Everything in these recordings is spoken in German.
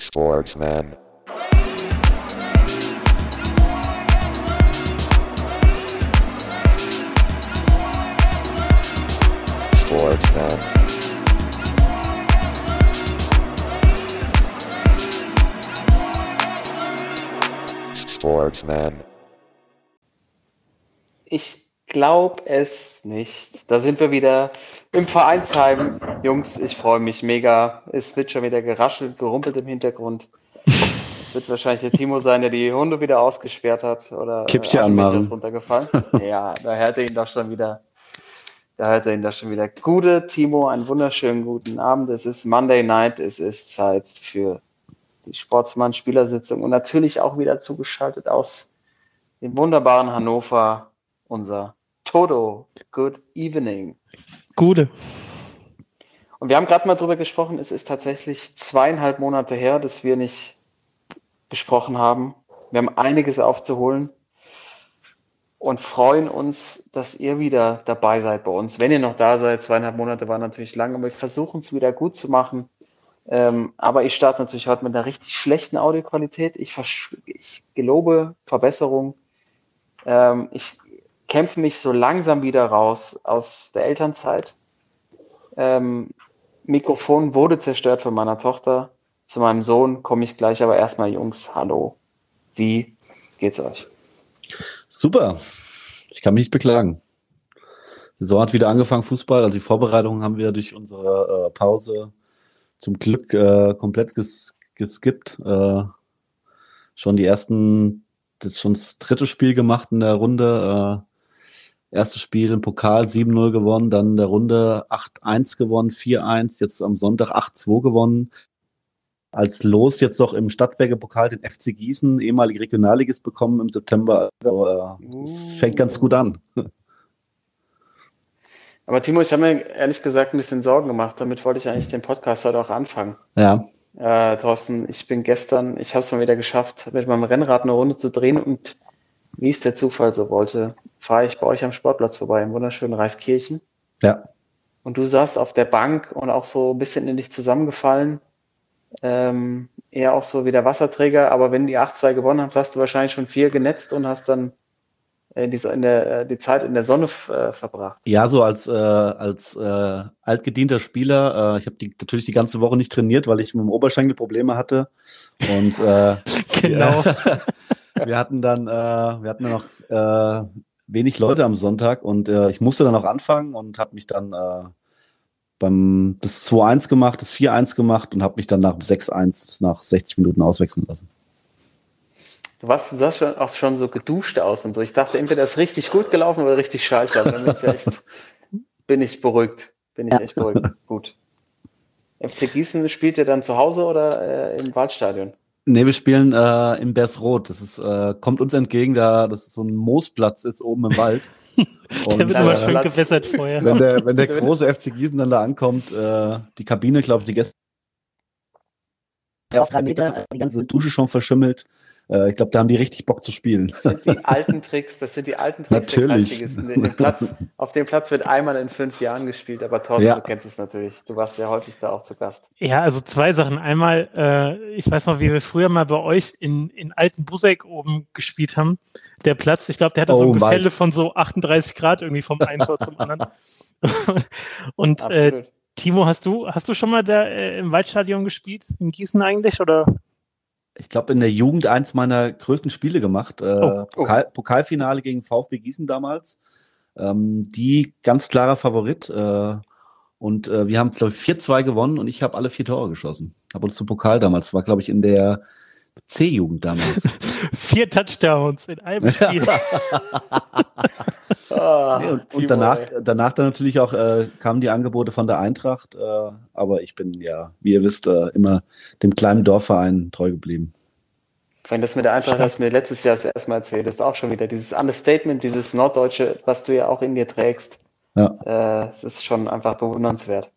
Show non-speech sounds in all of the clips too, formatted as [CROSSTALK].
Sportsman. Sportsman. Sportsman. Ich glaube es nicht. Da sind wir wieder im Vereinsheim. Jungs, ich freue mich mega. Es wird schon wieder geraschelt, gerumpelt im Hintergrund. Es wird wahrscheinlich der Timo sein, der die Hunde wieder ausgesperrt hat. Oder Kippchen äh, anmachen. runtergefallen. [LAUGHS] ja, da hört er ihn doch schon wieder. Da hört er ihn doch schon wieder. Gute Timo, einen wunderschönen guten Abend. Es ist Monday Night. Es ist Zeit für die Sportsmann-Spielersitzung und natürlich auch wieder zugeschaltet aus dem wunderbaren Hannover, unser Toto. Good evening. Gute. Und wir haben gerade mal drüber gesprochen, es ist tatsächlich zweieinhalb Monate her, dass wir nicht gesprochen haben. Wir haben einiges aufzuholen und freuen uns, dass ihr wieder dabei seid bei uns. Wenn ihr noch da seid, zweieinhalb Monate waren natürlich lang, aber wir versuchen es wieder gut zu machen. Ähm, aber ich starte natürlich heute mit einer richtig schlechten Audioqualität. Ich, ich gelobe Verbesserung. Ähm, ich kämpfe mich so langsam wieder raus aus der Elternzeit. Ähm, Mikrofon wurde zerstört von meiner Tochter. Zu meinem Sohn komme ich gleich, aber erstmal, Jungs, hallo. Wie geht's euch? Super. Ich kann mich nicht beklagen. Die Saison hat wieder angefangen, Fußball. Also die Vorbereitungen haben wir durch unsere äh, Pause zum Glück äh, komplett ges geskippt. Äh, schon die ersten, das ist schon das dritte Spiel gemacht in der Runde. Erstes Spiel im Pokal 7-0 gewonnen, dann in der Runde 8-1 gewonnen, 4-1, jetzt am Sonntag 8-2 gewonnen. Als Los jetzt noch im Stadtwerke-Pokal den FC Gießen, ehemalige Regionalligist, bekommen im September. Also äh, es fängt ganz gut an. [LAUGHS] Aber Timo, ich habe mir ehrlich gesagt ein bisschen Sorgen gemacht. Damit wollte ich eigentlich den Podcast heute auch anfangen. Ja. Äh, Thorsten, ich bin gestern, ich habe es mal wieder geschafft, mit meinem Rennrad eine Runde zu drehen und wie es der Zufall so wollte, fahre ich bei euch am Sportplatz vorbei, im wunderschönen Reiskirchen. Ja. Und du saßt auf der Bank und auch so ein bisschen in dich zusammengefallen. Ähm, eher auch so wie der Wasserträger, aber wenn die 8-2 gewonnen habt, hast du wahrscheinlich schon vier genetzt und hast dann äh, die, in der, äh, die Zeit in der Sonne äh, verbracht. Ja, so als, äh, als äh, altgedienter Spieler. Äh, ich habe die, natürlich die ganze Woche nicht trainiert, weil ich mit dem Oberschenkel Probleme hatte. Und äh, [LAUGHS] Genau. wir, [LAUGHS] wir hatten dann, äh, wir hatten dann noch äh, wenig Leute am Sonntag und äh, ich musste dann auch anfangen und habe mich dann äh, beim das 2-1 gemacht, das 4-1 gemacht und habe mich dann nach 6-1 nach 60 Minuten auswechseln lassen. Du warst, du sahst schon, auch schon so geduscht aus und so. Ich dachte, entweder ist richtig gut gelaufen oder richtig scheiße. Aber dann bin ich echt, [LAUGHS] bin ich beruhigt. Bin ich echt beruhigt. Gut. [LAUGHS] FC Gießen spielt ihr dann zu Hause oder äh, im Waldstadion? Nee, wir spielen äh, im Bersroth. Das ist, äh, kommt uns entgegen, da das ist so ein Moosplatz ist oben im Wald. [LAUGHS] Der wird Und, immer äh, schön gewässert vorher. wenn der, wenn der [LAUGHS] große FC Gießen dann da ankommt, äh, die Kabine, glaube ich, die gestern auf drei Meter, die ganze Dusche schon verschimmelt. Äh, ich glaube, da haben die richtig Bock zu spielen. Das sind die alten Tricks, das sind die alten Tricks der Natürlich. Platz, auf dem Platz wird einmal in fünf Jahren gespielt, aber Thorsten, Ja. du kennst es natürlich. Du warst ja häufig da auch zu Gast. Ja, also zwei Sachen. Einmal, äh, ich weiß noch, wie wir früher mal bei euch in, in alten Busseck oben gespielt haben. Der Platz, ich glaube, der hatte so Oh, ein weit. Gefälle von so 38 Grad irgendwie vom einen Tor zum anderen. [LAUGHS] Und äh. Timo, hast du, hast du schon mal da äh, im Waldstadion gespielt? In Gießen eigentlich? Oder? Ich glaube, in der Jugend eins meiner größten Spiele gemacht. Äh, Oh. Pokal, Pokalfinale gegen VfB Gießen damals. Ähm, die ganz klarer Favorit. Äh, und äh, wir haben, glaube ich, 4-2 gewonnen und ich habe alle vier Tore geschossen. Habe uns zum Pokal damals, war, glaube ich, in der C-Jugend damals. [LAUGHS] Vier Touchdowns in einem Spiel. [LAUGHS] Ah, Nee, und, und danach, danach dann natürlich auch äh, kamen die Angebote von der Eintracht, äh, aber ich bin ja, wie ihr wisst, äh, immer dem kleinen Dorfverein treu geblieben. Wenn das mit der Eintracht hast du mir letztes Jahr das erste Mal erzählt, das ist auch schon wieder dieses Understatement, dieses Norddeutsche, was du ja auch in dir trägst. Ja. Äh, es ist schon einfach bewundernswert.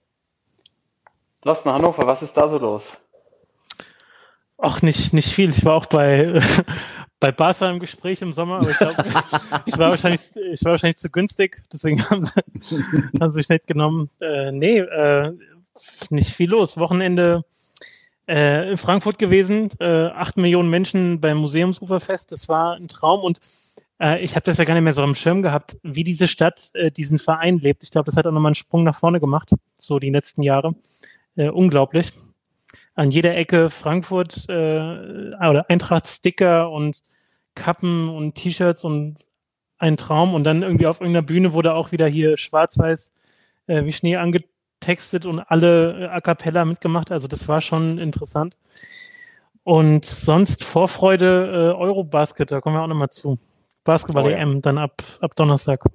Thorsten Hannover, was ist da so los? Ach, nicht, nicht viel. Ich war auch bei, [LAUGHS] bei Barca im Gespräch im Sommer, aber ich glaube, [LAUGHS] ich war wahrscheinlich, ich war wahrscheinlich zu günstig, deswegen haben sie, [LAUGHS] haben sie mich nicht genommen. Äh, nee, äh, nicht viel los. Wochenende äh, in Frankfurt gewesen, äh, acht Millionen Menschen beim Museumsuferfest. Das war ein Traum und äh, ich habe das ja gar nicht mehr so am Schirm gehabt, wie diese Stadt äh, diesen Verein lebt. Ich glaube, das hat auch nochmal einen Sprung nach vorne gemacht, so die letzten Jahre. Äh, unglaublich. An jeder Ecke Frankfurt äh, oder Eintracht-Sticker und Kappen und T-Shirts und ein Traum. Und dann irgendwie auf irgendeiner Bühne wurde auch wieder hier schwarz-weiß äh, wie Schnee angetextet und alle äh, a cappella mitgemacht. Also das war schon interessant. Und sonst Vorfreude äh, Eurobasket, da kommen wir auch nochmal zu. Basketball-EM, dann ab, ab Donnerstag.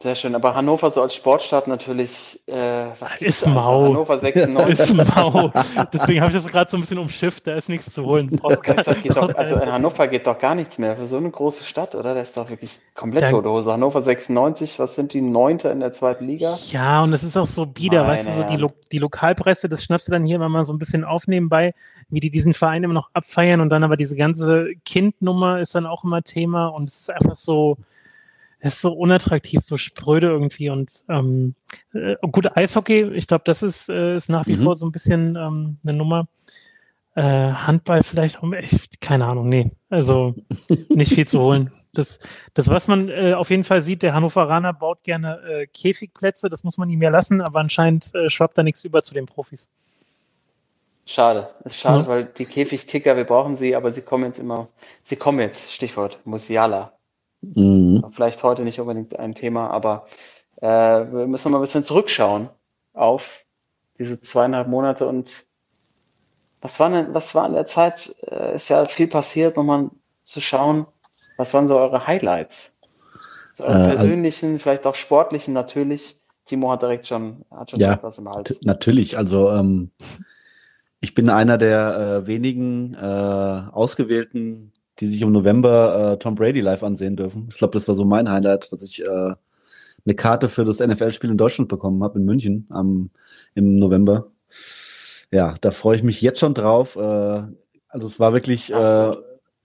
Sehr schön, aber Hannover so als Sportstadt natürlich äh, was ist mau. Hannover [LAUGHS] 96. ist mau. Deswegen habe ich das gerade so ein bisschen umschifft, da ist nichts zu holen. [LAUGHS] geht doch, also in Hannover geht doch gar nichts mehr für so eine große Stadt, oder? Das ist doch wirklich komplett da, tote Hose. Hannover 96, was sind die Neunte in der zweiten Liga? Ja, und das ist auch so bieder, Meine weißt du, so die, Lo die Lokalpresse, das schnappst du dann hier immer mal so ein bisschen aufnehmen bei, wie die diesen Verein immer noch abfeiern und dann aber diese ganze Kindnummer ist dann auch immer Thema und es ist einfach so, es ist so unattraktiv, so spröde irgendwie und ähm, äh, gut, Eishockey, ich glaube, das ist, äh, ist nach wie mhm. vor so ein bisschen ähm, eine Nummer. Äh, Handball vielleicht auch, echt, keine Ahnung, nee, also [LAUGHS] nicht viel zu holen. Das, das was man äh, auf jeden Fall sieht, der Hannoveraner baut gerne äh, Käfigplätze, das muss man ihm ja lassen, aber anscheinend äh, schwappt da nichts über zu den Profis. Schade, ist schade, ja. weil die Käfigkicker, wir brauchen sie, aber sie kommen jetzt immer, sie kommen jetzt, Stichwort, Musiala. Mhm. Vielleicht heute nicht unbedingt ein Thema, aber äh, wir müssen mal ein bisschen zurückschauen auf diese zweieinhalb Monate und was war denn, was war in der Zeit? Äh, ist ja viel passiert, nochmal zu schauen, was waren so eure Highlights? So eure äh, persönlichen, also, vielleicht auch sportlichen natürlich. Timo hat direkt schon, hat schon ja, was im Hals. Natürlich, also ähm, ich bin einer der äh, wenigen äh, ausgewählten die sich im November äh, Tom Brady live ansehen dürfen. Ich glaube, das war so mein Highlight, dass ich äh, eine Karte für das NFL-Spiel in Deutschland bekommen habe, in München am, im November. Ja, da freue ich mich jetzt schon drauf. Äh, also es war wirklich, äh,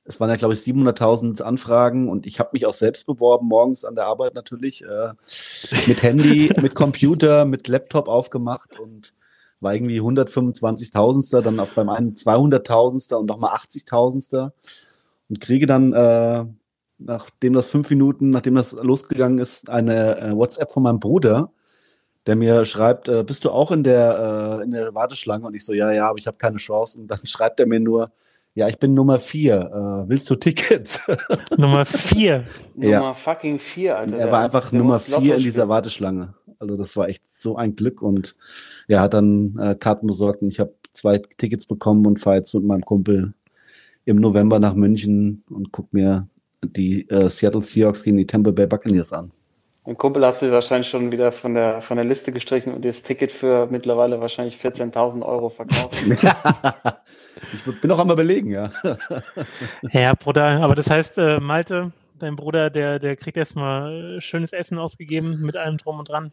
es waren ja, glaube ich, 700.000 Anfragen und ich habe mich auch selbst beworben, morgens an der Arbeit natürlich, äh, mit Handy, [LAUGHS] mit Computer, mit Laptop aufgemacht und war irgendwie 125.000. dann auch beim einen 200.000. und nochmal 80.000 und kriege dann, äh, nachdem das fünf Minuten, nachdem das losgegangen ist, eine äh, WhatsApp von meinem Bruder, der mir schreibt, äh, bist du auch in der, äh, in der Warteschlange? Und ich so, ja, ja, aber ich habe keine Chance. Und dann [LAUGHS] schreibt er mir nur, ja, ich bin Nummer vier. Äh, willst du Tickets? [LAUGHS] Nummer vier. ja. Nummer fucking vier, Alter. Er war einfach Nummer vier in dieser Warteschlange. Also das war echt so ein Glück und er hat dann äh, Karten besorgt und ich habe zwei Tickets bekommen und fahre jetzt mit meinem Kumpel im November nach München und guck mir die äh, Seattle Seahawks gegen die Tampa Bay Buccaneers an. Mein Kumpel hat sich wahrscheinlich schon wieder von der, von der Liste gestrichen und das Ticket für mittlerweile wahrscheinlich 14.000 Euro verkauft. [LAUGHS] ich bin auch am überlegen, ja. ja, Bruder, aber das heißt, äh, Malte, dein Bruder, der, der kriegt erstmal schönes Essen ausgegeben mit allem drum und dran.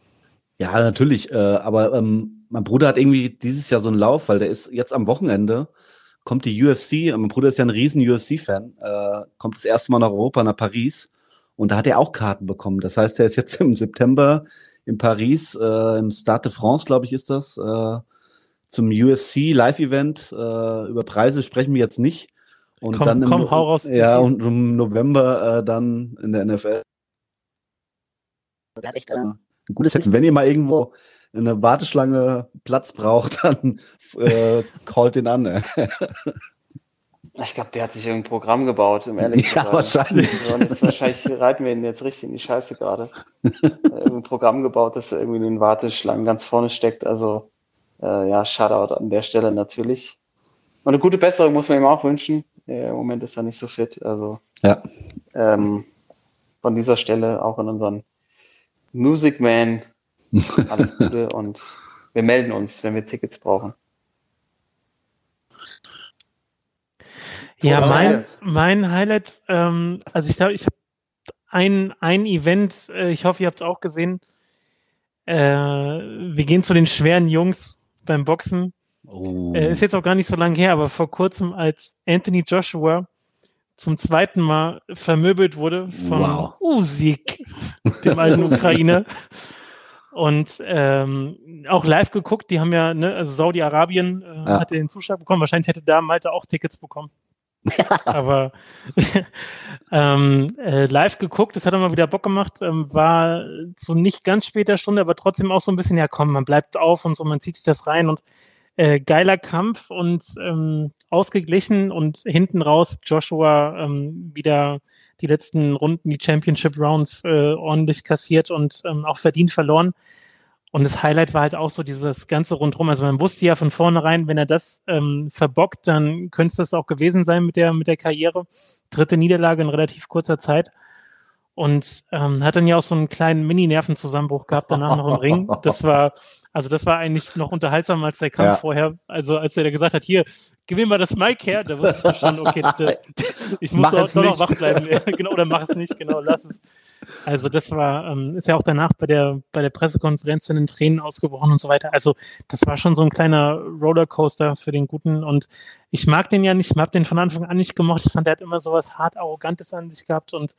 Ja, natürlich. Äh, aber ähm, mein Bruder hat irgendwie dieses Jahr so einen Lauf, weil der ist jetzt am Wochenende kommt die UFC, mein Bruder ist ja ein riesen UFC-Fan, äh, kommt das erste Mal nach Europa, nach Paris. Und da hat er auch Karten bekommen. Das heißt, er ist jetzt [LAUGHS] im September in Paris, äh, im Stade de France, glaube ich, ist das, äh, zum UFC Live-Event. Äh, über Preise sprechen wir jetzt nicht. Und komm, dann im, komm, hau raus. Ja, und im November äh, dann in der NFL. Ein gutes Hetzen. Wenn ihr mal irgendwo in der Warteschlange Platz braucht, [LAUGHS] dann äh, callt ihn an. Ne? [LAUGHS] Ich glaube, der hat sich irgendein Programm gebaut, um ehrlich zu sein. Ja, wahrscheinlich. So, jetzt, wahrscheinlich reiten wir ihn jetzt richtig in die Scheiße gerade. [LAUGHS] irgendein Programm gebaut, das irgendwie in den Warteschlangen ganz vorne steckt. Also, äh, ja, Shoutout an der Stelle natürlich. Und eine gute Besserung muss man ihm auch wünschen. Äh, Im Moment ist er nicht so fit. Also, ja. Ähm, von dieser Stelle auch in unseren Music Man alles Gute und wir melden uns, wenn wir Tickets brauchen. Ja, mein, mein Highlight, ähm, also ich glaube, ich habe ein, ein Event, äh, ich hoffe, ihr habt es auch gesehen. Äh, wir gehen zu den schweren Jungs beim Boxen. Oh. Äh, ist jetzt auch gar nicht so lange her, aber vor kurzem, als Anthony Joshua zum zweiten Mal vermöbelt wurde von wow. Usyk, dem alten Ukrainer. [LAUGHS] Und ähm, auch live geguckt, die haben ja, ne, also Saudi-Arabien äh, Ja. hatte den Zuschlag bekommen. Wahrscheinlich hätte da Malte auch Tickets bekommen. [LAUGHS] Aber [LAUGHS] ähm, äh, live geguckt, das hat immer wieder Bock gemacht, ähm, war zu nicht ganz später Stunde, aber trotzdem auch so ein bisschen, ja komm, man bleibt auf und so, man zieht sich das rein und äh, geiler Kampf und ähm, ausgeglichen und hinten raus Joshua ähm, wieder die letzten Runden, die Championship Rounds äh, ordentlich kassiert und ähm, auch verdient verloren. Und das Highlight war halt auch so dieses ganze rundrum. Also man wusste ja von vornherein, wenn er das ähm, verbockt, dann könnte es das auch gewesen sein mit der, mit der Karriere. Dritte Niederlage in relativ kurzer Zeit. Und ähm, hat dann ja auch so einen kleinen Mini-Nervenzusammenbruch gehabt danach noch im Ring. Das war, also das war eigentlich noch unterhaltsamer als der Kampf Ja. vorher. Also als er da gesagt hat, hier, gib mir mal das Mic her, da wusste ich schon, okay, das, [LAUGHS] ich muss Mach doch, noch wach bleiben. Genau, oder mach es nicht, genau, lass es. Also das war, ähm, ist ja auch danach bei der, bei der Pressekonferenz in den Tränen ausgebrochen und so weiter. Also das war schon so ein kleiner Rollercoaster für den Guten und ich mag den ja nicht, ich habe den von Anfang an nicht gemocht. Ich fand, der hat immer so was hart Arrogantes an sich gehabt und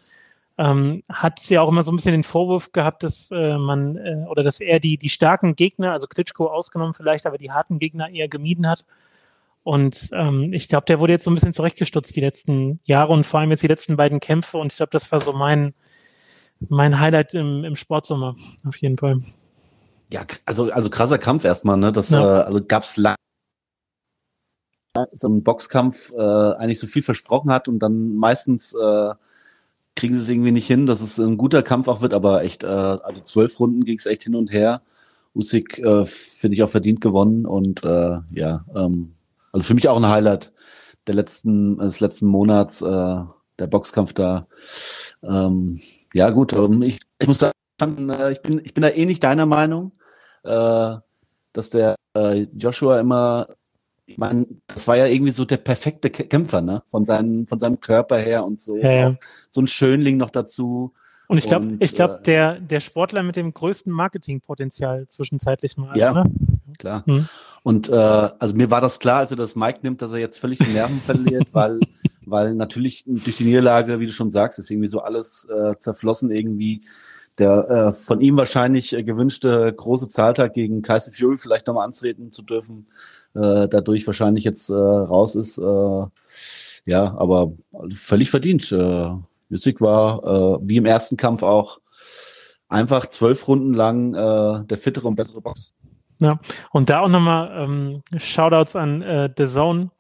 ähm, hat ja auch immer so ein bisschen den Vorwurf gehabt, dass äh, man äh, oder dass er die, die starken Gegner, also Klitschko ausgenommen vielleicht, aber die harten Gegner eher gemieden hat. Und ähm, ich glaube, der wurde jetzt so ein bisschen zurechtgestutzt die letzten Jahre und vor allem jetzt die letzten beiden Kämpfe. Und ich glaube, das war so mein, mein Highlight im, im Sportsommer, auf jeden Fall. Ja, also, also krasser Kampf erstmal, ne? Das Ja. äh, also gab's lang so ein Boxkampf äh, eigentlich so viel versprochen hat und dann meistens äh, kriegen sie es irgendwie nicht hin, dass es ein guter Kampf auch wird, aber echt, äh, also zwölf Runden ging es echt hin und her. Usyk äh, finde ich auch verdient gewonnen und äh, ja, ähm, also für mich auch ein Highlight der letzten, des letzten Monats, äh, der Boxkampf da. Ähm, ja gut, ähm, ich, ich muss sagen, äh, ich bin, ich bin da eh nicht deiner Meinung, äh, dass der äh, Joshua immer, ich meine, das war ja irgendwie so der perfekte Kä- Kämpfer, ne? Von seinem, von seinem Körper her und so. Ja, ja. So ein Schönling noch dazu. Und ich glaube, ich glaube, äh, der, der Sportler mit dem größten Marketingpotenzial zwischenzeitlich mal. Ja. Ne? Klar. Hm. Und äh, also mir war das klar, als er das Mike nimmt, dass er jetzt völlig die Nerven [LAUGHS] verliert, weil, weil natürlich durch die Niederlage, wie du schon sagst, ist irgendwie so alles äh, zerflossen irgendwie. Der äh, von ihm wahrscheinlich äh, gewünschte große Zahltag gegen Tyson Fury vielleicht nochmal antreten zu dürfen, äh, dadurch wahrscheinlich jetzt äh, raus ist. Äh, ja, aber völlig verdient. Äh, Usyk war äh, wie im ersten Kampf auch einfach zwölf Runden lang äh, der fittere und bessere Box. Und da auch nochmal ähm, Shoutouts an äh, The Zone,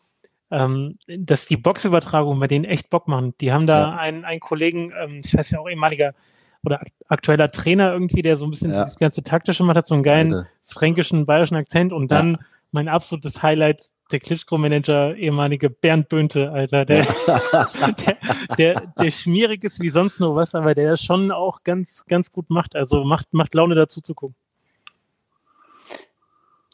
ähm, dass die Boxübertragungen bei denen echt Bock machen. Die haben da Ja. einen, einen Kollegen, ähm, ich weiß ja auch ehemaliger oder ak aktueller Trainer irgendwie, der so ein bisschen Ja. das ganze Taktische macht, hat so einen geilen Alter. fränkischen, bayerischen Akzent und dann mein absolutes Highlight, der Klitschko-Manager, ehemalige Bernd Bönte, Alter, der, [LAUGHS] der, der, der schmierig ist wie sonst nur was, aber der schon auch ganz, ganz gut macht. Also macht, macht Laune dazu zu gucken.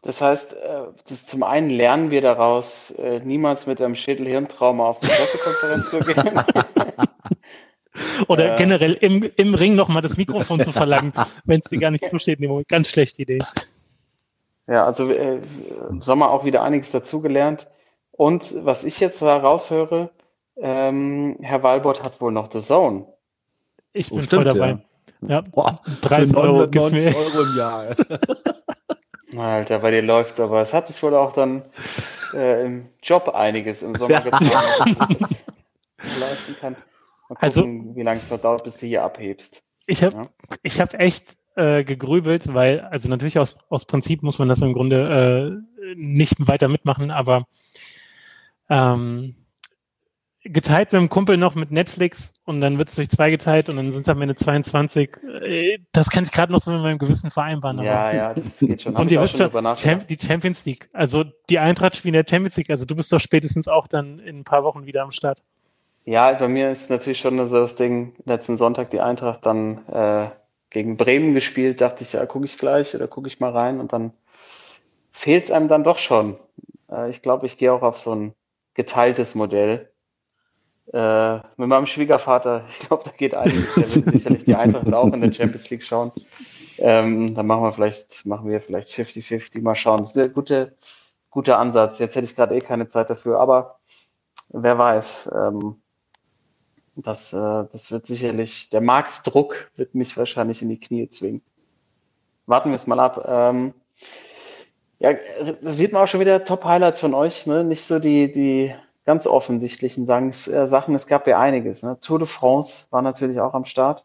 Das heißt, äh, das, zum einen lernen wir daraus, äh, niemals mit einem Schädel-Hirntrauma auf eine Pressekonferenz zu gehen. Oder Äh. generell im, im Ring nochmal das Mikrofon zu verlangen, [LAUGHS] wenn es dir gar nicht zusteht in dem Moment. Ganz schlechte Idee. Ja, also äh, im Sommer auch wieder einiges dazugelernt. Und was ich jetzt da raushöre, ähm, Herr Walbott hat wohl noch The Zone. Ich Oh, bin stimmt, voll dabei. Ja. Boah, 30 Euro gibt's 990 mir. Euro im Jahr. Alter, bei dir läuft aber. Es hat sich wohl auch dann äh, im Job einiges im Sommer getan, dass ich das [LAUGHS] leisten kann. Mal gucken, Also- wie lange es noch dauert, bis du hier abhebst. Ich habe Ja. ich hab echt äh, gegrübelt, weil, also natürlich aus, aus Prinzip muss man das im Grunde äh, nicht weiter mitmachen, aber ähm, geteilt mit dem Kumpel noch mit Netflix und dann wird es durch zwei geteilt und dann sind es am Ende 22. Äh, das kann ich gerade noch so mit meinem Gewissen vereinbaren. Ja, ja, das [LAUGHS] geht schon. Und ihr wisst schon. Champ die Champions League. Also die Eintracht spielen der Champions League. Also du bist doch spätestens auch dann in ein paar Wochen wieder am Start. Ja, bei mir ist natürlich schon so das Ding, letzten Sonntag die Eintracht dann äh, gegen Bremen gespielt, dachte ich, ja, gucke ich gleich oder gucke ich mal rein und dann fehlt es einem dann doch schon. Äh, ich glaube, ich gehe auch auf so ein geteiltes Modell. Äh, mit meinem Schwiegervater, [LAUGHS] ich glaube, da geht einiges. Der wird sicherlich die Eintracht auch in der Champions League schauen. Ähm, dann machen wir vielleicht, machen wir vielleicht 50-50, mal schauen. Das ist ein guter, guter Ansatz. Jetzt hätte ich gerade eh keine Zeit dafür, aber wer weiß. Ähm, das, äh, das wird sicherlich, der Marktdruck wird mich wahrscheinlich in die Knie zwingen. warten wir es mal ab. Ähm, ja, da sieht man auch schon wieder Top-Highlights von euch, ne? Nicht so die, die ganz offensichtlichen Sachen. Äh, Sachen. Es gab ja einiges. Ne? Tour de France war natürlich auch am Start.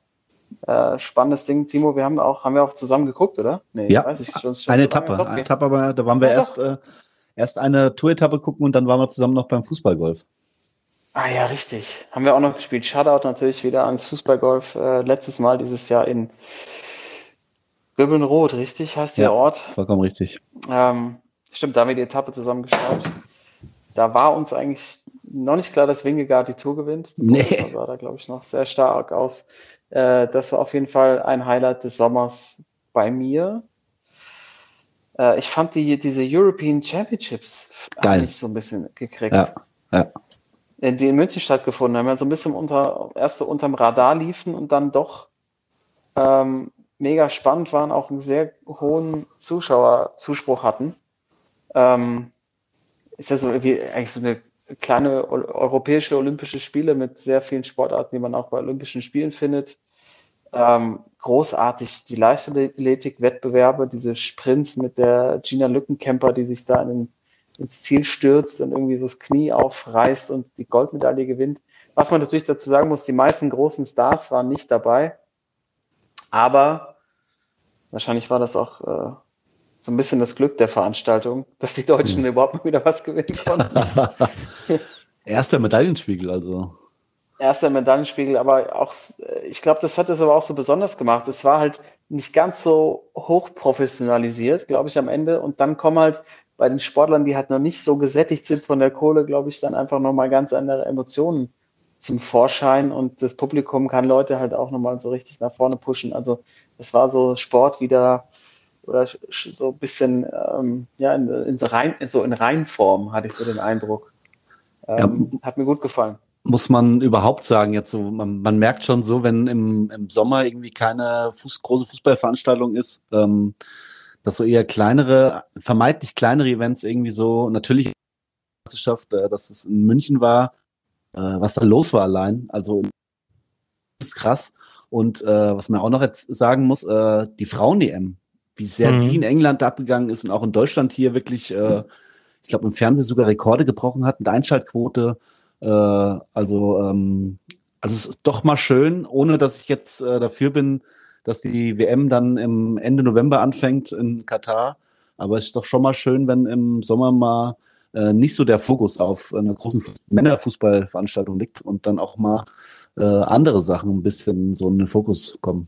Äh, spannendes Ding, Timo. Wir haben auch, haben wir auch zusammen geguckt, oder? Nee, ja, weiß ich, schon, schon eine Etappe. Eine Etappe, aber da waren wir ja, erst, äh, erst eine Tour-Etappe gucken und dann waren wir zusammen noch beim Fußballgolf. Ah ja, richtig. Haben wir auch noch gespielt. Shoutout natürlich wieder ans Fußballgolf. Äh, letztes Mal dieses Jahr in Röbenrot, richtig? Heißt der ja, Ort? Vollkommen richtig. Ähm, stimmt, da haben wir die Etappe zusammen geschaut. Da war uns eigentlich noch nicht klar, dass Wingegaard die Tour gewinnt. Nee. Das sah da, glaube ich, noch sehr stark aus. Äh, das war auf jeden Fall ein Highlight des Sommers bei mir. Äh, ich fand die, diese European Championships Geil. so ein bisschen gekriegt. Ja, ja. Äh, die in München stattgefunden haben, ja so ein bisschen unter, erst so unterm Radar liefen und dann doch ähm, mega spannend waren, auch einen sehr hohen Zuschauerzuspruch hatten. Ähm, ist ja so wie eigentlich so eine kleine europäische Olympische Spiele mit sehr vielen Sportarten, die man auch bei Olympischen Spielen findet. Ähm, großartig die Leichtathletik-Wettbewerbe, diese Sprints mit der Gina Lückenkämper, die sich da in den, ins Ziel stürzt und irgendwie so das Knie aufreißt und die Goldmedaille gewinnt. Was man natürlich dazu sagen muss, die meisten großen Stars waren nicht dabei, aber wahrscheinlich war das auch äh, so ein bisschen das Glück der Veranstaltung, dass die Deutschen hm. überhaupt mal wieder was gewinnen konnten. [LAUGHS] Erster Medaillenspiegel, also. Erster Medaillenspiegel, aber auch, ich glaube, das hat es aber auch so besonders gemacht. Es war halt nicht ganz so hochprofessionalisiert, glaube ich, am Ende. Und dann kommen halt bei den Sportlern, die halt noch nicht so gesättigt sind von der Kohle, glaube ich, dann einfach nochmal ganz andere Emotionen zum Vorschein. Und das Publikum kann Leute halt auch nochmal so richtig nach vorne pushen. Also es war so Sport wieder oder so ein bisschen ähm, ja, in, in, so rein, so in Reinform hatte ich so den Eindruck. Ähm, ja, hat mir gut gefallen. Muss man überhaupt sagen, jetzt so, man, man merkt schon so, wenn im, im Sommer irgendwie keine Fuß, große Fußballveranstaltung ist, ähm, dass so eher kleinere, vermeintlich kleinere Events irgendwie so, natürlich Meisterschaft, äh, dass es in München war, äh, was da los war allein, also ist krass. Und äh, was man auch noch jetzt sagen muss, äh, die Frauen-EM, wie sehr mhm. die in England abgegangen ist und auch in Deutschland hier wirklich, äh, ich glaube, im Fernsehen sogar Rekorde gebrochen hat mit Einschaltquote. Äh, also, ähm, also es ist doch mal schön, ohne dass ich jetzt äh, dafür bin, dass die WM dann im Ende November anfängt in Katar. Aber es ist doch schon mal schön, wenn im Sommer mal äh, nicht so der Fokus auf einer großen Männerfußballveranstaltung liegt und dann auch mal äh, andere Sachen ein bisschen so in den Fokus kommen.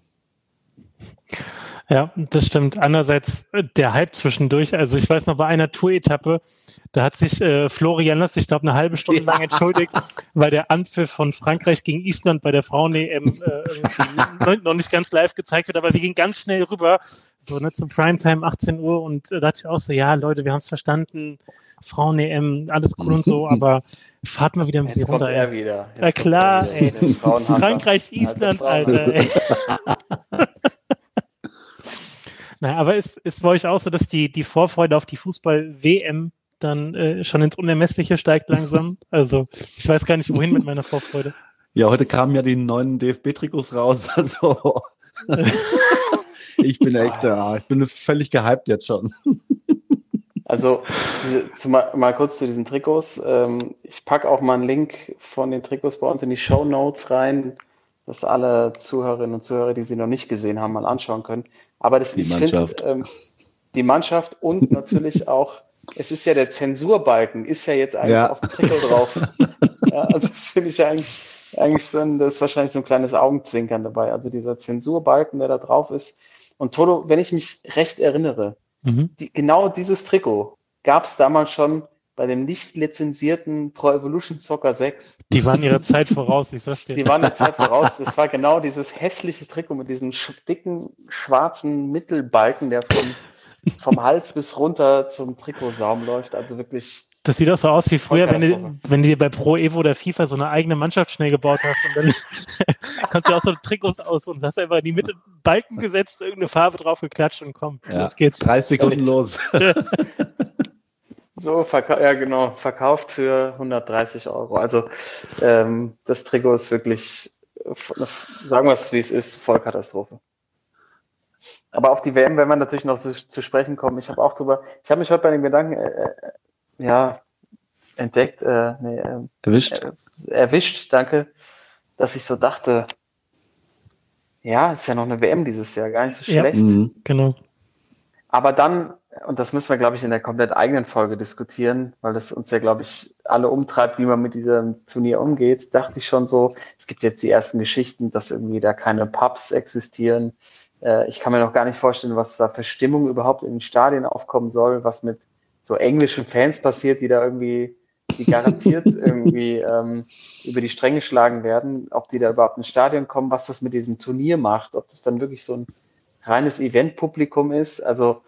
Ja, das stimmt. Andererseits äh, der Hype zwischendurch. Also ich weiß noch bei einer Tour-Etappe, da hat sich äh, Florian Lass, ich glaube, eine halbe Stunde lang entschuldigt, weil der Anpfiff von Frankreich gegen Island bei der Frauen-EM äh, [LAUGHS] noch nicht ganz live gezeigt wird, aber wir gingen ganz schnell rüber, so ne, zum Primetime 18 Uhr und äh, da dachte ich auch so, ja Leute, wir haben es verstanden, Frauen-EM, alles cool und so, [LAUGHS] aber fahrt mal wieder ein bisschen runter. Er wieder. Jetzt ja klar, ey. Frankreich, Island, Alter. Ey. [LAUGHS] Naja, aber ist, ist bei euch auch so, dass die, die Vorfreude auf die Fußball-WM dann äh, schon ins Unermessliche steigt langsam? [LAUGHS] Also ich weiß gar nicht, wohin mit meiner Vorfreude. Ja, heute kamen ja die neuen DFB-Trikots raus. [LAUGHS] Also [LAUGHS] ich bin echt, ja, ich bin völlig gehypt jetzt schon. Also zu, mal, mal, kurz zu diesen Trikots. Ähm, ich packe auch mal einen Link von den Trikots bei uns in die Show Notes rein, dass alle Zuhörerinnen und Zuhörer, die sie noch nicht gesehen haben, mal anschauen können. Aber das die ist, Mannschaft. Find, ähm, die Mannschaft und [LAUGHS] natürlich auch, es ist ja der Zensurbalken, ist ja jetzt eigentlich ja. auf dem Trikot drauf. [LAUGHS] ja, also das finde ich ja eigentlich, eigentlich so ein, das ist wahrscheinlich so ein kleines Augenzwinkern dabei. Also dieser Zensurbalken, der da drauf ist. Und Toto, wenn ich mich recht erinnere, mhm. die, genau dieses Trikot gab es damals schon bei dem nicht lizenzierten Pro Evolution Soccer 6. Die waren ihrer Zeit voraus, ich sag's dir. Die waren der Zeit voraus. Das war genau dieses hässliche Trikot mit diesem dicken, schwarzen Mittelbalken, der vom, vom Hals bis runter zum Trikotsaum läuft. Also wirklich. Das sieht auch so aus wie früher, wenn du, wenn du dir bei Pro Evo oder FIFA so eine eigene Mannschaft schnell gebaut hast und dann [LAUGHS] kannst du auch so Trikots aus und hast einfach in die Mitte Balken gesetzt, irgendeine Farbe drauf geklatscht und komm, ja, los geht's. Drei Sekunden los. [LAUGHS] So, ja genau, verkauft für 130 Euro. Also ähm, das Trikot ist wirklich, sagen wir es wie es ist, Vollkatastrophe. Aber auf die WM werden wir natürlich noch zu, zu sprechen kommen. Ich habe auch drüber, ich habe mich heute bei den Gedanken, äh, äh, ja, entdeckt, äh, nee, äh, Erwischt. äh, erwischt, danke, dass ich so dachte, ja, ist ja noch eine WM dieses Jahr, gar nicht so Ja. schlecht. Mhm. Genau. Aber dann, und das müssen wir, glaube ich, in der komplett eigenen Folge diskutieren, weil das uns ja, glaube ich, alle umtreibt, wie man mit diesem Turnier umgeht, dachte ich schon so, es gibt jetzt die ersten Geschichten, dass irgendwie da keine Pubs existieren. Äh, ich kann mir noch gar nicht vorstellen, was da für Stimmung überhaupt in den Stadien aufkommen soll, was mit so englischen Fans passiert, die da irgendwie, die garantiert [LAUGHS] irgendwie ähm, über die Stränge schlagen werden, ob die da überhaupt ins Stadion kommen, was das mit diesem Turnier macht, ob das dann wirklich so ein reines Eventpublikum ist. Also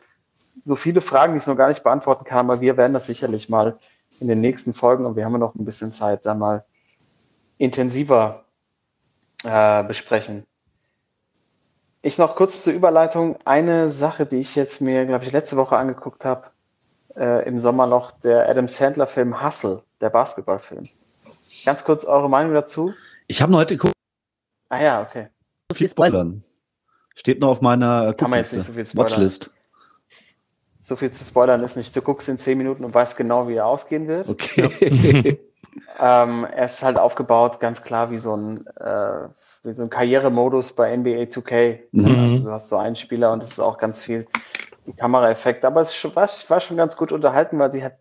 so viele Fragen, die ich noch gar nicht beantworten kann, aber wir werden das sicherlich mal in den nächsten Folgen und wir haben ja noch ein bisschen Zeit, dann mal intensiver äh, besprechen. Ich noch kurz zur Überleitung. Eine Sache, die ich jetzt mir, glaube ich, letzte Woche angeguckt habe, äh, im Sommerloch, der Adam Sandler-Film Hustle, der Basketballfilm. Ganz kurz eure Meinung dazu? Ich habe noch heute geguckt, Ah ja, okay. viel spoilern. Steht noch auf meiner Kann man jetzt nicht so viel spoilern. Watchlist. So viel zu spoilern ist nicht. Du guckst in zehn Minuten und weißt genau, wie er ausgehen wird. Okay. [LAUGHS] Ähm, er ist halt aufgebaut, ganz klar, wie so ein, äh, wie so ein Karrieremodus bei NBA 2K. Mhm. Also du hast so einen Spieler und es ist auch ganz viel die Kameraeffekte. Aber es war, war schon ganz gut unterhalten, weil sie hat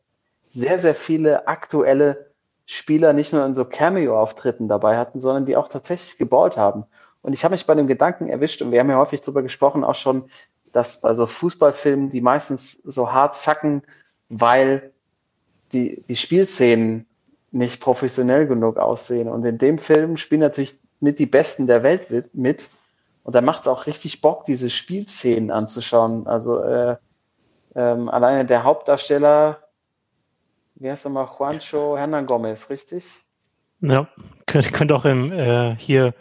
sehr, sehr viele aktuelle Spieler nicht nur in so Cameo-Auftritten dabei hatten, sondern die auch tatsächlich geballt haben. Und ich habe mich bei dem Gedanken erwischt, und wir haben ja häufig drüber gesprochen, auch schon, dass bei so Fußballfilmen, die meistens so hart zacken, weil die, die Spielszenen nicht professionell genug aussehen. Und in dem Film spielen natürlich mit die Besten der Welt mit-. Und da macht es auch richtig Bock, diese Spielszenen anzuschauen. Also äh, ähm, alleine der Hauptdarsteller, wie heißt er mal, Juancho Hernan Gomez, richtig? Ja, könnte, könnte auch im äh, hier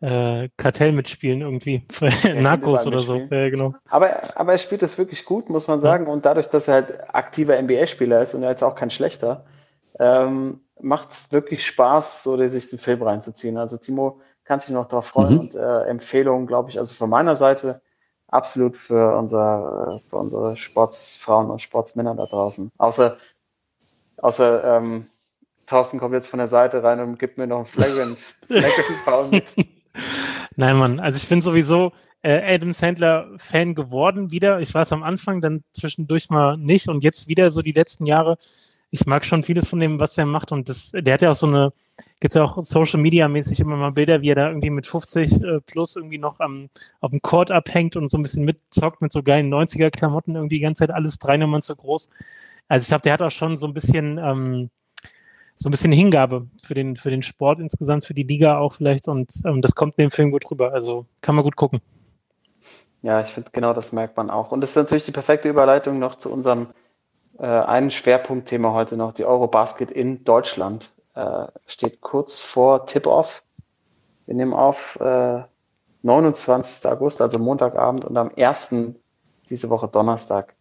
äh, Kartell mitspielen irgendwie. [LAUGHS] Narcos überall oder so. mitspielen. Ja, genau. Aber, aber er spielt das wirklich gut, muss man sagen. Und dadurch, dass er halt aktiver NBA-Spieler ist und er jetzt auch kein schlechter, ähm, macht es wirklich Spaß, so sich den Film reinzuziehen. Also Timo kann sich noch darauf freuen Mhm. und äh, Empfehlung, glaube ich, also von meiner Seite absolut für, unser, äh, für unsere Sportsfrauen und Sportsmänner da draußen. Außer, außer ähm, Thorsten kommt jetzt von der Seite rein und gibt mir noch einen Flagrant, [LAUGHS] Flagrant Foul mit. Nein, Mann. Also ich bin sowieso äh, Adam Sandler Fan geworden wieder. Ich war es am Anfang, dann zwischendurch mal nicht und jetzt wieder so die letzten Jahre. Ich mag schon vieles von dem, was er macht und das, der hat ja auch so eine, gibt ja auch Social Media mäßig immer mal Bilder, wie er da irgendwie mit 50 äh, plus irgendwie noch am, auf dem Court abhängt und so ein bisschen mitzockt mit so geilen 90er Klamotten, irgendwie die ganze Zeit alles drei Nummern zu groß. Also ich glaube, der hat auch schon so ein bisschen, ähm, so ein bisschen Hingabe für den, für den Sport insgesamt, für die Liga auch vielleicht und ähm, das kommt dem Film gut rüber. Also kann man gut gucken. Ja, ich finde, genau das merkt man auch. Und das ist natürlich die perfekte Überleitung noch zu unserem äh, einen Schwerpunktthema heute noch, die Eurobasket in Deutschland. Äh, steht kurz vor Tip-Off. Wir nehmen auf äh, 29. August, also Montagabend und am 1. diese Woche Donnerstag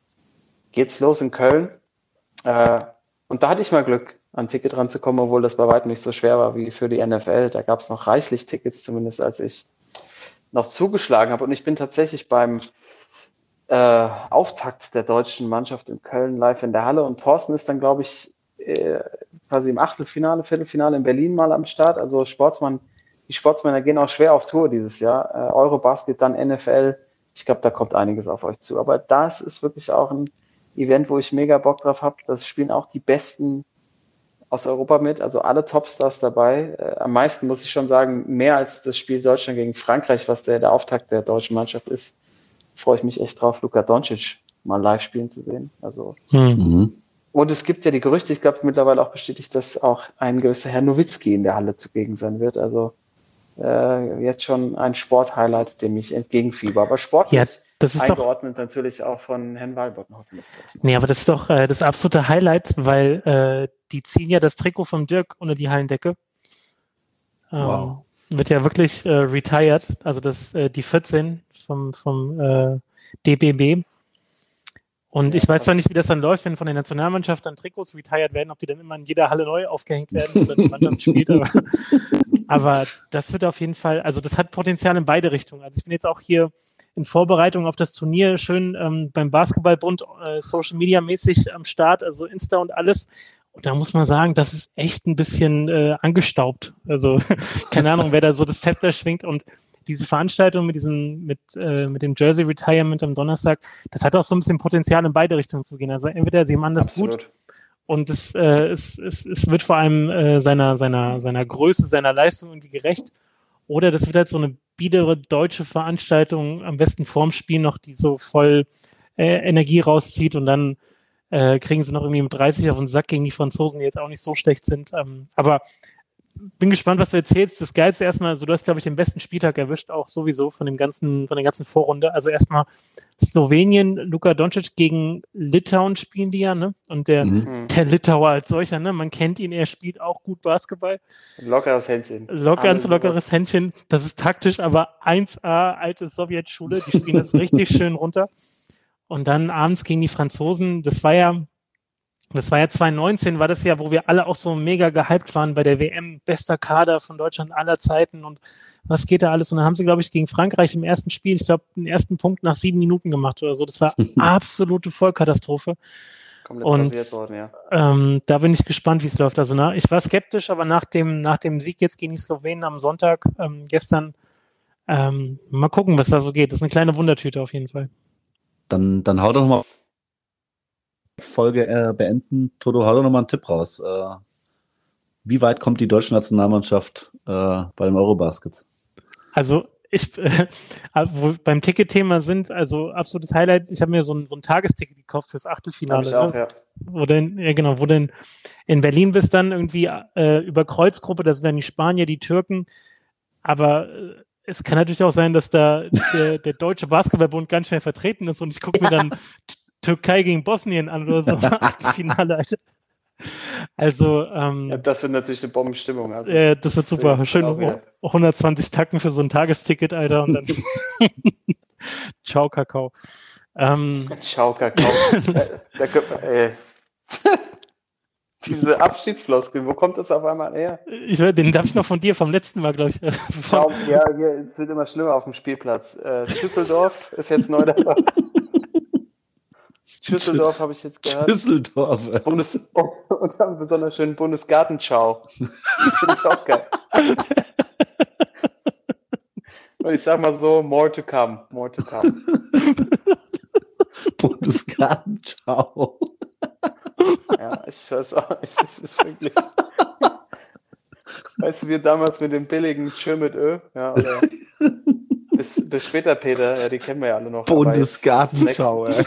geht's los in Köln. Äh, und da hatte ich mal Glück, an Ticket ranzukommen, obwohl das bei weitem nicht so schwer war wie für die NFL. Da gab es noch reichlich Tickets, zumindest als ich noch zugeschlagen habe. Und ich bin tatsächlich beim äh, Auftakt der deutschen Mannschaft in Köln live in der Halle. Und Thorsten ist dann, glaube ich, äh, quasi im Achtelfinale, Viertelfinale in Berlin mal am Start. Also Sportsmann, die Sportsmänner gehen auch schwer auf Tour dieses Jahr. Äh, Eurobasket, dann NFL. Ich glaube, da kommt einiges auf euch zu. Aber das ist wirklich auch ein Event, wo ich mega Bock drauf habe. Das spielen auch die besten aus Europa mit, also alle Topstars dabei. Äh, am meisten muss ich schon sagen, mehr als das Spiel Deutschland gegen Frankreich, was der, der Auftakt der deutschen Mannschaft ist, freue ich mich echt drauf, Luka Doncic mal live spielen zu sehen. Also Hm. Mhm. und es gibt ja die Gerüchte, ich glaube mittlerweile auch bestätigt, dass auch ein gewisser Herr Nowitzki in der Halle zugegen sein wird. Also äh, jetzt schon ein Sporthighlight, dem ich entgegenfieber. Aber sportlich Ja, das ist doch, eingeordnet natürlich auch von Herrn Walbotten hoffentlich. nee, aber das ist doch äh, das absolute Highlight, weil äh, die ziehen ja das Trikot von Dirk unter die Hallendecke. Ähm, Wow. Wird ja wirklich äh, retired, also das äh, die 14 vom, vom äh, DBB. Und ich weiß zwar nicht, wie das dann läuft, wenn von der Nationalmannschaft dann Trikots retired werden, ob die dann immer in jeder Halle neu aufgehängt werden oder die Mannschaft spielt. Aber [LAUGHS] Aber das wird auf jeden Fall, also das hat Potenzial in beide Richtungen. Also ich bin jetzt auch hier in Vorbereitung auf das Turnier schön ähm, beim Basketballbund äh, Social Media mäßig am Start, also Insta und alles. Und da muss man sagen, das ist echt ein bisschen äh, angestaubt. Also [LAUGHS] keine Ahnung, wer da so das Zepter schwingt und diese Veranstaltung mit diesem, mit, äh, mit dem Jersey Retirement am Donnerstag, das hat auch so ein bisschen Potenzial in beide Richtungen zu gehen. Also entweder sie machen das Absolut. gut und es, äh, es, es, es wird vor allem äh, seiner, seiner, seiner Größe, seiner Leistung irgendwie gerecht. Oder das wird halt so eine biedere deutsche Veranstaltung, am besten vorm Spiel noch, die so voll äh, Energie rauszieht und dann äh, kriegen sie noch irgendwie mit 30 auf den Sack gegen die Franzosen, die jetzt auch nicht so schlecht sind. Ähm, aber bin gespannt, was du erzählst. Das Geilste erstmal, also du hast, glaube ich, den besten Spieltag erwischt, auch sowieso von dem ganzen, von der ganzen Vorrunde. Also erstmal Slowenien, Luka Doncic gegen Litauen spielen die ja, ne? Und der, Mhm. Mhm. der Litauer als solcher, ne? Man kennt ihn, er spielt auch gut Basketball. Lockeres Händchen. Locker, ganz lockeres Händchen. Das ist taktisch, aber 1A, alte Sowjetschule. Die spielen das [LAUGHS] richtig schön runter. Und dann abends gegen die Franzosen. Das war ja, das war ja 2019, war das ja, wo wir alle auch so mega gehypt waren bei der WM. Bester Kader von Deutschland aller Zeiten und was geht da alles? Und dann haben sie, glaube ich, gegen Frankreich im ersten Spiel, ich glaube, den ersten Punkt nach sieben Minuten gemacht oder so. Das war [LAUGHS] absolute Vollkatastrophe. Komplett Und- worden, ja. Ähm, da bin ich gespannt, wie es läuft. Also na, ich war skeptisch, aber nach dem, nach dem Sieg jetzt gegen die Slowenen am Sonntag ähm, gestern, ähm, mal gucken, was da so geht. Das ist eine kleine Wundertüte auf jeden Fall. Dann, dann hau doch mal Folge äh, beenden. Toto, hau doch noch mal einen Tipp raus. Äh, wie weit kommt die deutsche Nationalmannschaft äh, bei den Eurobaskets? Also ich, [LAUGHS] äh, wo beim Ticket-Thema sind, also absolutes Highlight. Ich habe mir so ein, so ein Tagesticket gekauft fürs Achtelfinale. ich auch, ne? ja. wo denn, ja genau, wo denn in Berlin bist dann irgendwie äh, über Kreuzgruppe, das sind dann die Spanier, die Türken, aber äh, es kann natürlich auch sein, dass da der, der deutsche Basketballbund ganz schnell vertreten ist und ich gucke mir dann Türkei gegen Bosnien an oder so [LAUGHS] Finale. Alter. Also ähm, ja. Das wird natürlich eine Bombenstimmung. Also. äh, das wird super. Das Schön auch wieder. 120 Tacken für so ein Tagesticket, Alter, und dann [LAUGHS] Ciao, Kakao. Ähm, Ciao, Kakao. [LAUGHS] äh, da, könnt- ey. Diese Abschiedsfloskel, wo kommt das auf einmal her? ich, den darf ich noch von dir vom letzten Mal, glaube ich. von- Ciao, ja, hier, es wird immer schlimmer auf dem Spielplatz. Äh, Schüsseldorf ist jetzt neu dabei. Schüsseldorf habe ich jetzt gehört. Düsseldorf. Bundes oh, [LAUGHS] und haben einen besonders schönen Bundesgartenschau. Finde ich auch geil. [LAUGHS] Und ich sag mal so, more to come, more to come. [LAUGHS] Bundesgartenschau. Ja, ich weiß auch nicht, es ist wirklich. Weißt du, wir damals mit dem billigen Tschö mit Ö, ja, oder bis, bis später, Peter, ja, die kennen wir ja alle noch. Bundesgartenschau. ey.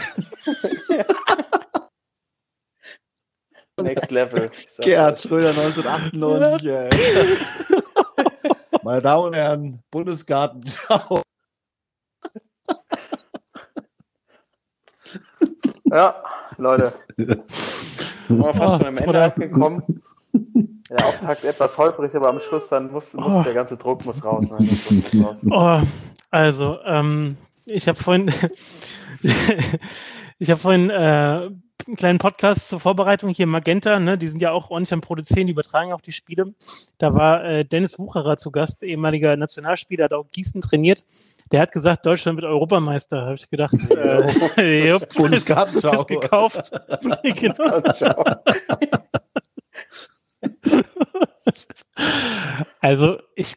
Next Level. [LAUGHS] Gerhard. Schröder 1998. ey. [LAUGHS] Meine Damen und Herren, Bundesgartenschau. [LAUGHS] Ja, Leute. Sind wir fast schon am Ende angekommen. Der Auftakt etwas holprig, aber am Schluss dann muss, muss Oh. der ganze Druck muss raus. Ne? Muss raus. Oh, also, ähm, ich habe vorhin, ich habe vorhin äh, einen kleinen Podcast zur Vorbereitung hier Magenta, ne, die sind ja auch ordentlich am Produzieren, die übertragen auch die Spiele. Da war äh, Dennis Wucherer zu Gast, ehemaliger Nationalspieler, hat auch Gießen trainiert. Der hat gesagt, Deutschland wird Europameister. Habe ich gedacht, äh, [LAUGHS] jupp, [LAUGHS] Bundesgartenschau. ist gekauft. [LAUGHS] genau. Also ich,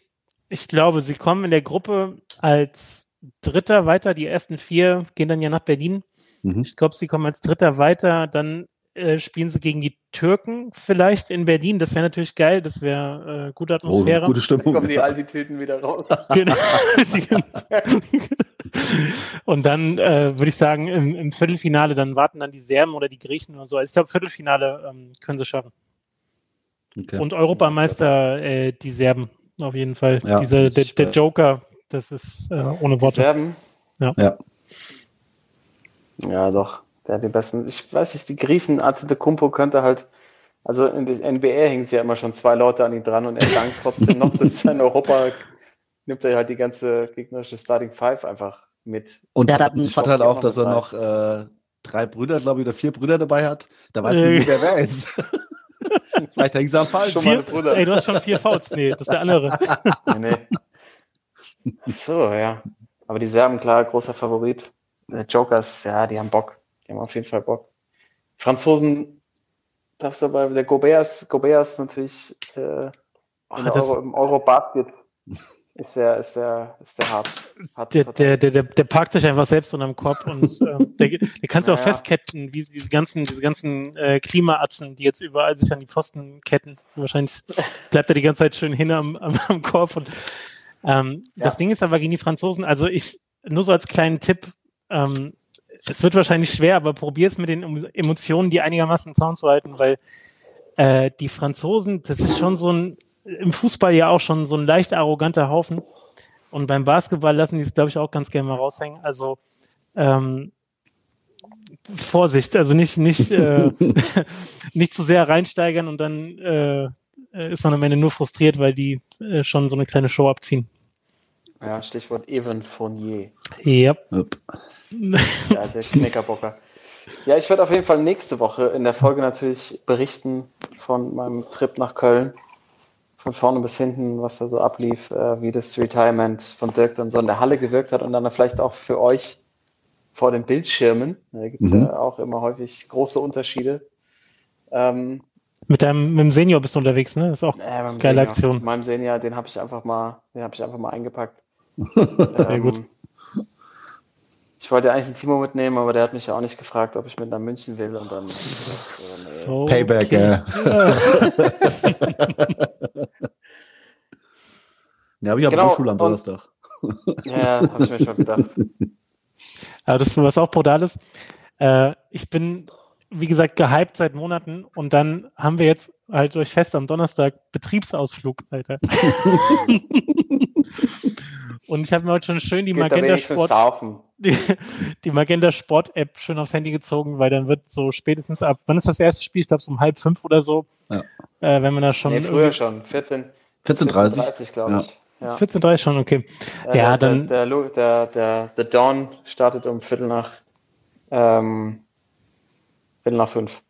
ich glaube, sie kommen in der Gruppe als Dritter weiter. Die ersten vier gehen dann ja nach Berlin. Mhm. Ich glaube, sie kommen als Dritter weiter. Dann äh, spielen sie gegen die Türken vielleicht in Berlin. Das wäre natürlich geil. Das wäre äh, gute Oh, Atmosphäre. gute Dann kommen Stimmung. die Altitüten wieder raus. [LAUGHS] Genau. [LAUGHS] Und dann äh, würde ich sagen, im, im Viertelfinale, dann warten dann die Serben oder die Griechen oder so. Also ich glaube, Viertelfinale ähm, können sie schaffen. Okay. Und Europameister, äh, die Serben, auf jeden Fall. Ja, Diese, der, der Joker, das ist äh, ohne Die Worte. Serben? Ja. Ja, doch. Der hat die besten. Ich weiß nicht, die Griechen, Antetokounmpo könnte halt, also in der NBA hängen sie ja immer schon zwei Leute an ihn dran und er dankt trotzdem noch, dass er in Europa nimmt er halt die ganze gegnerische Starting Five einfach mit. Und Der der hat den einen Vorteil auch, dass er noch äh, drei Brüder, glaube ich, oder vier Brüder dabei hat. Da weiß man Äh. nicht, wer wer ist. [LAUGHS] Vielleicht hängen sie am Fall. Schon Vier, Bruder. ey, du hast schon vier Fouls. Nee, das ist der andere. Nee, nee. Ach So, ja. Aber die Serben, klar, großer Favorit. Äh, Jokers, ja, die haben Bock. Die haben auf jeden Fall Bock. Franzosen, darfst du aber, der Gobert Gobert ist natürlich äh, Oh, in das- Euro, im Eurobasket ist der, ist der, ist der hart. hart Der, der, der, der, der parkt sich einfach selbst unterm Korb und [LAUGHS] ähm, der, der kannst du auch Ja. festketten, wie diese ganzen, diese ganzen äh, Klimaatzen, die jetzt überall sich an die Pfosten ketten. Wahrscheinlich bleibt er die ganze Zeit schön hin am, am, am Korb. Und, ähm, Ja. Das Ding ist aber gegen die Franzosen, also ich, nur so als kleinen Tipp, ähm, es wird wahrscheinlich schwer, aber probier es mit den Em- Emotionen, die einigermaßen im Zaun zu halten, weil äh, die Franzosen, das ist schon so ein, im Fußball ja auch schon so ein leicht arroganter Haufen. Und beim Basketball lassen die es, glaube ich, auch ganz gerne mal raushängen. Also ähm, Vorsicht, also nicht, nicht, äh, [LAUGHS] nicht zu sehr reinsteigern und dann äh, äh, ist man am Ende nur frustriert, weil die äh, schon so eine kleine Show abziehen. Ja, Stichwort Evan Fournier. Ja. Upp. Ja, der Knickerbocker. Ja, ich werde auf jeden Fall nächste Woche in der Folge natürlich berichten von meinem Trip nach Köln. Von vorne bis hinten, was da so ablief, äh, wie das Retirement von Dirk dann so in der Halle gewirkt hat und dann vielleicht auch für euch vor den Bildschirmen. Da gibt es Mhm. ja auch immer häufig große Unterschiede. Ähm, Mit deinem mit dem Senior bist du unterwegs, ne? Das ist auch äh, Geile Senior, Aktion. Meinem Senior, den habe ich einfach mal, den habe ich einfach mal eingepackt. Sehr gut. Ich wollte ja eigentlich einen Timo mitnehmen, aber der hat mich ja auch nicht gefragt, ob ich mit nach München will und dann. äh, nee. Payback, okay. äh. Ja, [LAUGHS] habe ich aber Genau, auch Schule am Donnerstag. Ja, habe ich mir schon gedacht. [LAUGHS] Aber das ist was auch Brutales. Äh, ich bin, wie gesagt, gehypt seit Monaten und dann haben wir jetzt halt durch Fest am Donnerstag Betriebsausflug, Alter. [LAUGHS] und ich habe mir heute schon schön die Geht Magenta Sport, die, die Magenta Sport App schön aufs Handy gezogen, weil dann wird so spätestens ab, wann ist das erste Spiel? Ich glaube, so um halb fünf oder so. Ja. Äh, wenn man da schon Nee, früher irgendwie- schon. 14, 14.30 14.30 glaube Ja. ich. Ja. 14.30 schon, okay. Äh, Ja, der, dann- Der, der, der, der, der Dawn startet um Viertel nach, ähm, Viertel nach fünf.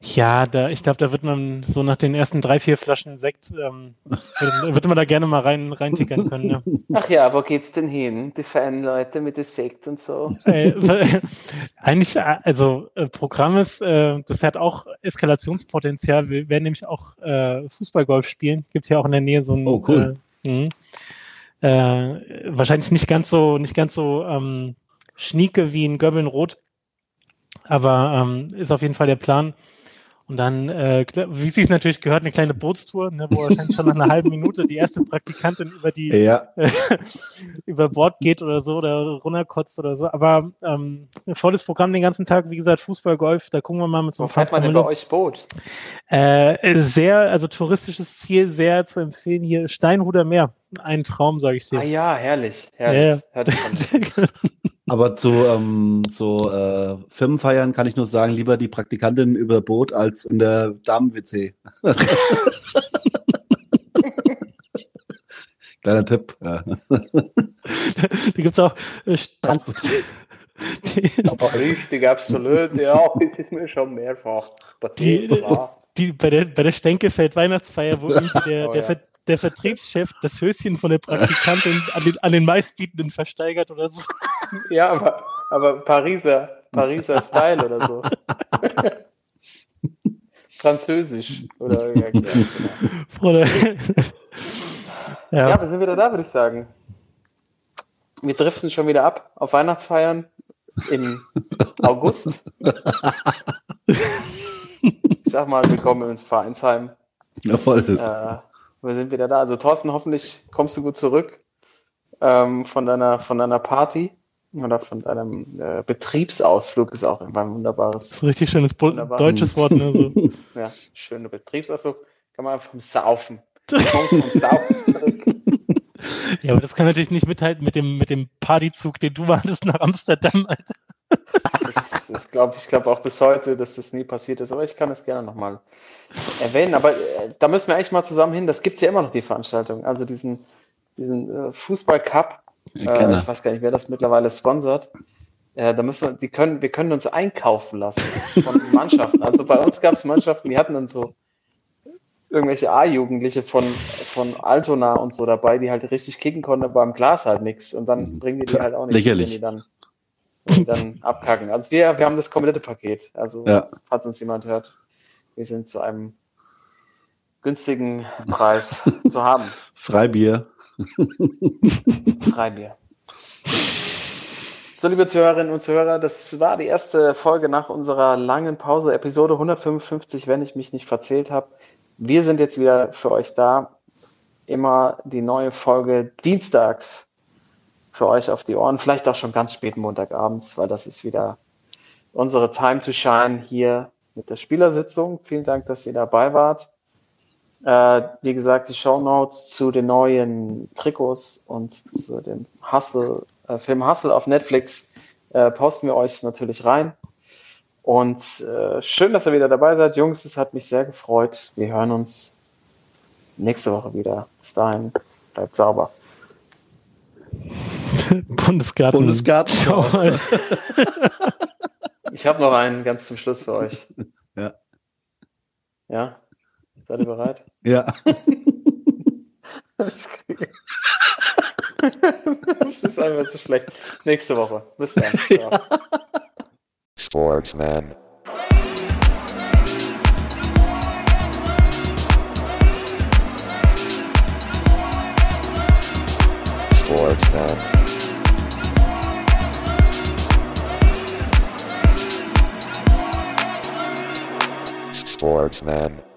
Ja, da, ich glaube, da wird man so nach den ersten drei, vier Flaschen Sekt, ähm, wird, wird man da gerne mal rein, reintickern können. Ne? Ach ja, wo geht's denn hin? Die Fanleute mit dem Sekt und so. Äh, [LAUGHS] eigentlich, äh, also äh, Programm ist, äh, das hat auch Eskalationspotenzial. Wir werden nämlich auch äh, Fußballgolf spielen. Gibt hier auch in der Nähe so ein. Oh, cool. Äh, mh. äh, wahrscheinlich nicht ganz so, nicht ganz so ähm, schnieke wie in Göbbeln-Rot, aber ähm, ist auf jeden Fall der Plan. Und dann, äh, wie sie es natürlich gehört, eine kleine Bootstour, ne, wo wahrscheinlich schon nach einer halben Minute die erste Praktikantin über die Ja, [LAUGHS] über Bord geht oder so oder runterkotzt oder so. Aber ähm, ein volles Programm den ganzen Tag, wie gesagt, Fußball, Golf, da gucken wir mal mit so Wo ein paar fährt man denn bei euch Boot? äh, Sehr, also touristisches Ziel, sehr zu empfehlen hier Steinhuder Meer. Ein Traum, sage ich Ah dir. ja, herrlich. herrlich. Hört von- [LAUGHS] aber zu ähm, so äh, Firmenfeiern kann ich nur sagen, lieber die Praktikantin über Boot als in der Damen-WC. [LAUGHS] Kleiner Tipp. Ja. da gibt's auch äh, Tanz. die, Richtig, absolut. Ja, [LAUGHS] das ist mir schon mehrfach Die- passiert. klar. die, bei der, bei der Stenkefeld Weihnachtsfeier, wo irgendwie der, [LAUGHS] Oh, der, ja. Ver, der Vertriebschef das Höschen von der Praktikantin an den, an den meistbietenden versteigert oder so. Ja, aber, aber Pariser, Pariser Style oder so. Französisch oder ja, genau. Ja, Ja, wir sind wieder da, würde ich sagen. Wir driften schon wieder ab auf Weihnachtsfeiern im August. Ich sag mal, willkommen ins Vereinsheim. Jawohl. Äh, wir sind wieder da. Also Thorsten, hoffentlich kommst du gut zurück ähm, von deiner von deiner Party oder von deinem äh, Betriebsausflug ist auch immer ein wunderbares, das ist ein richtig schönes Wunderbar. deutsches Wort. Ne? So. [LAUGHS] ja, schöner Betriebsausflug. Kann man einfach vom Saufen. Vom Saufen zurück. [LAUGHS] Ja, aber das kann natürlich nicht mithalten mit dem, mit dem Partyzug, den du mal hattest nach Amsterdam. Alter. Das ist, glaube ich, glaube auch bis heute, dass das nie passiert ist, aber ich kann es gerne nochmal erwähnen. Aber äh, da müssen wir eigentlich mal zusammen hin. Das gibt es ja immer noch, die Veranstaltung. Also diesen, diesen äh, Fußball-Cup. Ich Äh, ich weiß gar nicht, wer das mittlerweile sponsert. Äh, da müssen wir, die können, wir können uns einkaufen lassen von Mannschaften. Also bei uns gab es Mannschaften, die hatten dann so irgendwelche A-Jugendliche von, von Altona und so dabei, die halt richtig kicken konnten, aber im Glas halt nichts. Und dann Mhm. bringen die die halt auch nicht, wenn die dann, wenn die dann abkacken. Also wir, wir haben das komplette Paket. Also Ja. falls uns jemand hört, wir sind zu einem günstigen Preis zu haben. [LAUGHS] Freibier. [LAUGHS] Freibier. So, liebe Zuhörerinnen und Zuhörer, das war die erste Folge nach unserer langen Pause, Episode 155, wenn ich mich nicht verzählt habe. Wir sind jetzt wieder für euch da. Immer die neue Folge dienstags für euch auf die Ohren. Vielleicht auch schon ganz spät Montagabends, weil das ist wieder unsere Time to Shine hier mit der Spielersitzung. Vielen Dank, dass ihr dabei wart. Äh, wie gesagt, die Show Notes zu den neuen Trikots und zu dem Hustle, äh, Film Hustle auf Netflix äh, posten wir euch natürlich rein. Und äh, schön, dass ihr wieder dabei seid, Jungs. Es hat mich sehr gefreut. Wir hören uns nächste Woche wieder. Bis dahin, bleibt sauber. [LAUGHS] Bundesgarten. Bundesgarten. Schau mal. [LAUGHS] Ich habe noch einen ganz zum Schluss für euch. [LAUGHS] Ja. Ja? Seid ihr bereit? [LAUGHS] Ja. [LAUGHS] Das ist einfach so schlecht. Nächste Woche. Bis dann. [LAUGHS] Ciao. Sportsman. Sportsman. Sportsman.